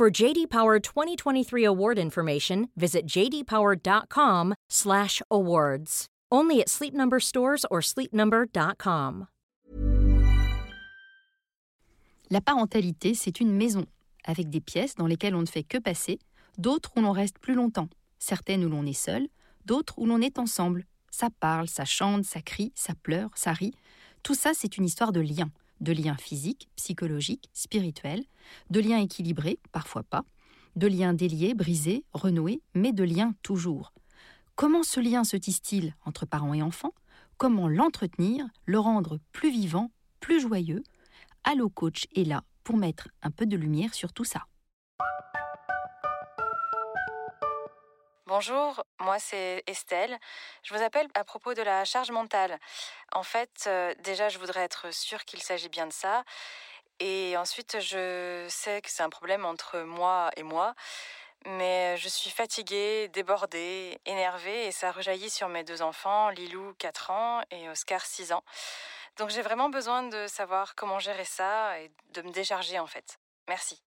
For JD Power 2023 award information, visit jdpower.com/awards. Only at Sleep Number stores or sleepnumber.com. La parentalité, c'est une maison avec des pièces dans lesquelles on ne fait que passer, d'autres où l'on reste plus longtemps, certaines où l'on est seul, d'autres où l'on est ensemble. Ça parle, ça chante, ça crie, ça pleure, ça rit. Tout ça, c'est une histoire de liens de liens physiques, psychologiques, spirituels, de liens équilibrés, parfois pas, de liens déliés, brisés, renoués, mais de liens toujours. Comment ce lien se tisse-t-il entre parents et enfants? Comment l'entretenir, le rendre plus vivant, plus joyeux? Allo Coach est là pour mettre un peu de lumière sur tout ça. Bonjour, moi c'est Estelle. Je vous appelle à propos de la charge mentale. En fait, euh, déjà, je voudrais être sûre qu'il s'agit bien de ça. Et ensuite, je sais que c'est un problème entre moi et moi. Mais je suis fatiguée, débordée, énervée et ça rejaillit sur mes deux enfants, Lilou 4 ans et Oscar 6 ans. Donc j'ai vraiment besoin de savoir comment gérer ça et de me décharger en fait. Merci.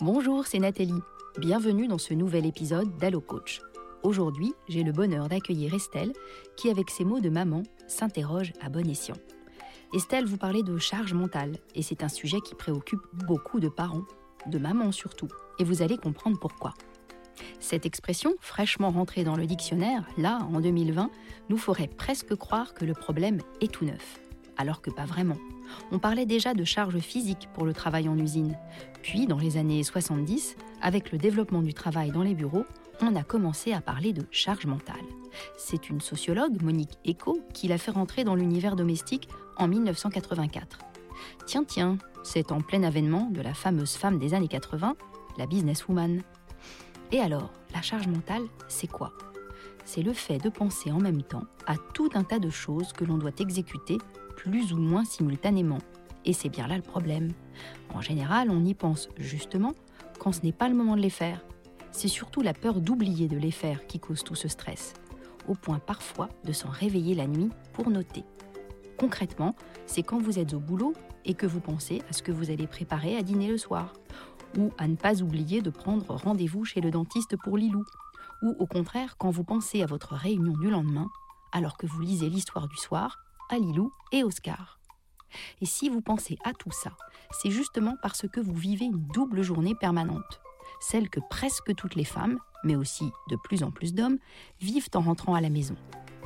Bonjour, c'est Nathalie. Bienvenue dans ce nouvel épisode d'Allo Coach. Aujourd'hui, j'ai le bonheur d'accueillir Estelle, qui, avec ses mots de maman, s'interroge à bon escient. Estelle, vous parlez de charge mentale, et c'est un sujet qui préoccupe beaucoup de parents, de mamans surtout, et vous allez comprendre pourquoi. Cette expression, fraîchement rentrée dans le dictionnaire, là, en 2020, nous ferait presque croire que le problème est tout neuf, alors que pas vraiment. On parlait déjà de charge physique pour le travail en usine. Puis, dans les années 70, avec le développement du travail dans les bureaux, on a commencé à parler de charge mentale. C'est une sociologue, Monique Eco, qui l'a fait rentrer dans l'univers domestique en 1984. Tiens, tiens, c'est en plein avènement de la fameuse femme des années 80, la businesswoman. Et alors, la charge mentale, c'est quoi? C'est le fait de penser en même temps à tout un tas de choses que l'on doit exécuter plus ou moins simultanément. Et c'est bien là le problème. En général, on y pense justement quand ce n'est pas le moment de les faire, c'est surtout la peur d'oublier de les faire qui cause tout ce stress, au point parfois de s'en réveiller la nuit pour noter. Concrètement, c'est quand vous êtes au boulot et que vous pensez à ce que vous allez préparer à dîner le soir, ou à ne pas oublier de prendre rendez-vous chez le dentiste pour Lilou, ou au contraire quand vous pensez à votre réunion du lendemain, alors que vous lisez l'histoire du soir, à Lilou et Oscar. Et si vous pensez à tout ça, c'est justement parce que vous vivez une double journée permanente celle que presque toutes les femmes, mais aussi de plus en plus d'hommes, vivent en rentrant à la maison.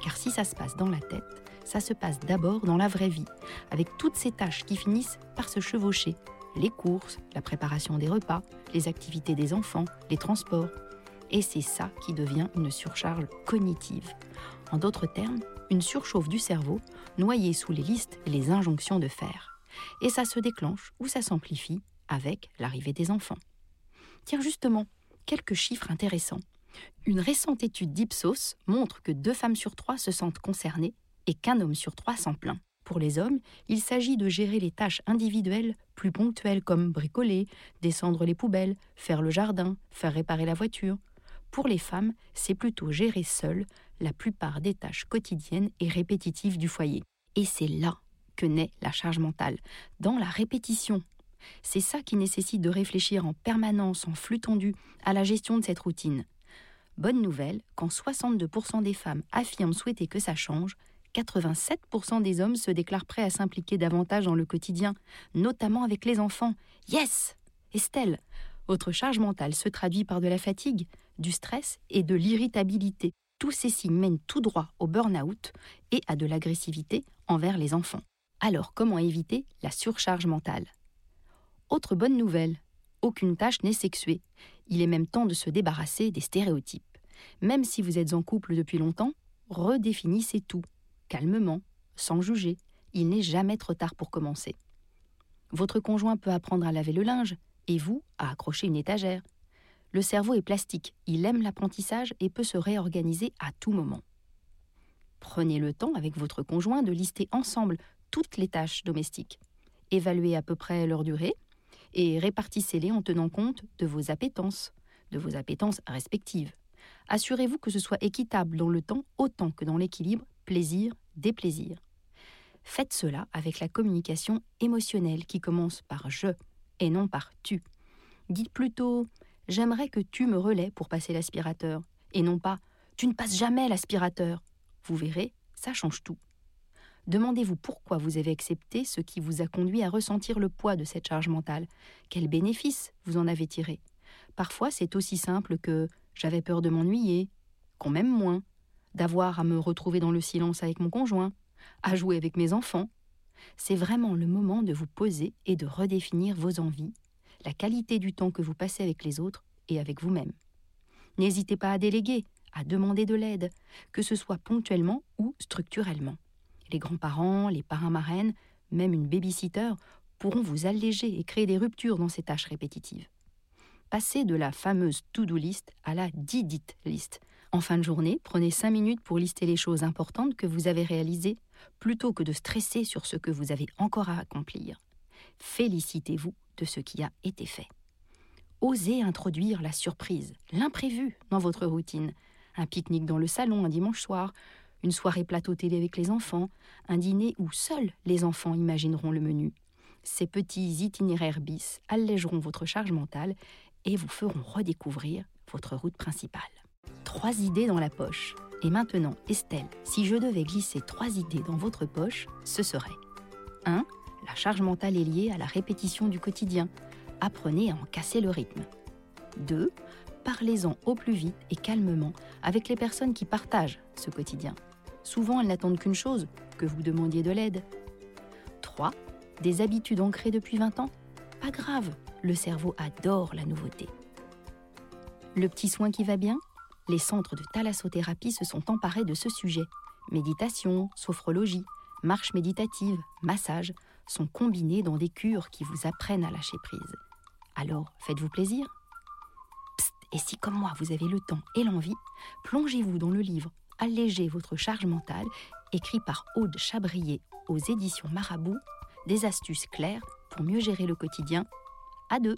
Car si ça se passe dans la tête, ça se passe d'abord dans la vraie vie, avec toutes ces tâches qui finissent par se chevaucher. Les courses, la préparation des repas, les activités des enfants, les transports. Et c'est ça qui devient une surcharge cognitive. En d'autres termes, une surchauffe du cerveau noyée sous les listes et les injonctions de faire. Et ça se déclenche ou ça s'amplifie avec l'arrivée des enfants. Tiens justement, quelques chiffres intéressants. Une récente étude d'Ipsos montre que deux femmes sur trois se sentent concernées et qu'un homme sur trois s'en plaint. Pour les hommes, il s'agit de gérer les tâches individuelles plus ponctuelles comme bricoler, descendre les poubelles, faire le jardin, faire réparer la voiture. Pour les femmes, c'est plutôt gérer seule la plupart des tâches quotidiennes et répétitives du foyer. Et c'est là que naît la charge mentale, dans la répétition, c'est ça qui nécessite de réfléchir en permanence, en flux tendu, à la gestion de cette routine. Bonne nouvelle, quand 62% des femmes affirment souhaiter que ça change, 87% des hommes se déclarent prêts à s'impliquer davantage dans le quotidien, notamment avec les enfants. Yes Estelle Votre charge mentale se traduit par de la fatigue, du stress et de l'irritabilité. Tous ces signes mènent tout droit au burn-out et à de l'agressivité envers les enfants. Alors comment éviter la surcharge mentale? Autre bonne nouvelle, aucune tâche n'est sexuée. Il est même temps de se débarrasser des stéréotypes. Même si vous êtes en couple depuis longtemps, redéfinissez tout, calmement, sans juger. Il n'est jamais trop tard pour commencer. Votre conjoint peut apprendre à laver le linge, et vous à accrocher une étagère. Le cerveau est plastique, il aime l'apprentissage et peut se réorganiser à tout moment. Prenez le temps avec votre conjoint de lister ensemble toutes les tâches domestiques. Évaluez à peu près leur durée et répartissez-les en tenant compte de vos appétences, de vos appétences respectives. Assurez-vous que ce soit équitable dans le temps autant que dans l'équilibre plaisir-déplaisir. Faites cela avec la communication émotionnelle qui commence par je et non par tu. Dites plutôt J'aimerais que tu me relais pour passer l'aspirateur et non pas Tu ne passes jamais l'aspirateur. Vous verrez, ça change tout. Demandez-vous pourquoi vous avez accepté ce qui vous a conduit à ressentir le poids de cette charge mentale. Quels bénéfices vous en avez tiré? Parfois, c'est aussi simple que j'avais peur de m'ennuyer, qu'on m'aime moins, d'avoir à me retrouver dans le silence avec mon conjoint, à jouer avec mes enfants. C'est vraiment le moment de vous poser et de redéfinir vos envies, la qualité du temps que vous passez avec les autres et avec vous-même. N'hésitez pas à déléguer, à demander de l'aide, que ce soit ponctuellement ou structurellement. Les grands-parents, les parrains-marraines, même une babysitter pourront vous alléger et créer des ruptures dans ces tâches répétitives. Passez de la fameuse to-do list à la did-it list. En fin de journée, prenez cinq minutes pour lister les choses importantes que vous avez réalisées, plutôt que de stresser sur ce que vous avez encore à accomplir. Félicitez-vous de ce qui a été fait. Osez introduire la surprise, l'imprévu dans votre routine. Un pique-nique dans le salon un dimanche soir, une soirée plateau télé avec les enfants, un dîner où seuls les enfants imagineront le menu. Ces petits itinéraires bis allégeront votre charge mentale et vous feront redécouvrir votre route principale. Trois idées dans la poche. Et maintenant, Estelle, si je devais glisser trois idées dans votre poche, ce serait 1. La charge mentale est liée à la répétition du quotidien. Apprenez à en casser le rythme. 2. Parlez-en au plus vite et calmement avec les personnes qui partagent ce quotidien. Souvent, elles n'attendent qu'une chose, que vous demandiez de l'aide. 3. Des habitudes ancrées depuis 20 ans Pas grave, le cerveau adore la nouveauté. Le petit soin qui va bien? Les centres de thalassothérapie se sont emparés de ce sujet. Méditation, sophrologie, marche méditative, massage sont combinés dans des cures qui vous apprennent à lâcher prise. Alors, faites-vous plaisir? Et si comme moi vous avez le temps et l'envie, plongez-vous dans le livre Alléger votre charge mentale, écrit par Aude Chabrier aux éditions Marabout, des astuces claires pour mieux gérer le quotidien à deux.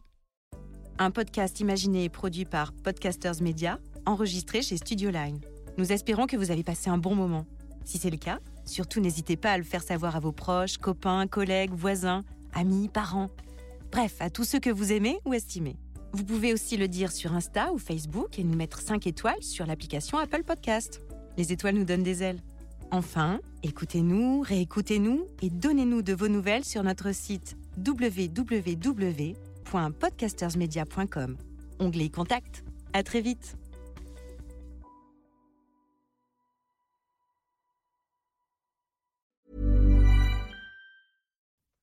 Un podcast imaginé et produit par Podcasters Media, enregistré chez Studio Line. Nous espérons que vous avez passé un bon moment. Si c'est le cas, surtout n'hésitez pas à le faire savoir à vos proches, copains, collègues, voisins, amis, parents. Bref, à tous ceux que vous aimez ou estimez. Vous pouvez aussi le dire sur Insta ou Facebook et nous mettre 5 étoiles sur l'application Apple Podcast. Les étoiles nous donnent des ailes. Enfin, écoutez-nous, réécoutez-nous et donnez-nous de vos nouvelles sur notre site www.podcastersmedia.com. Onglet Contact. À très vite.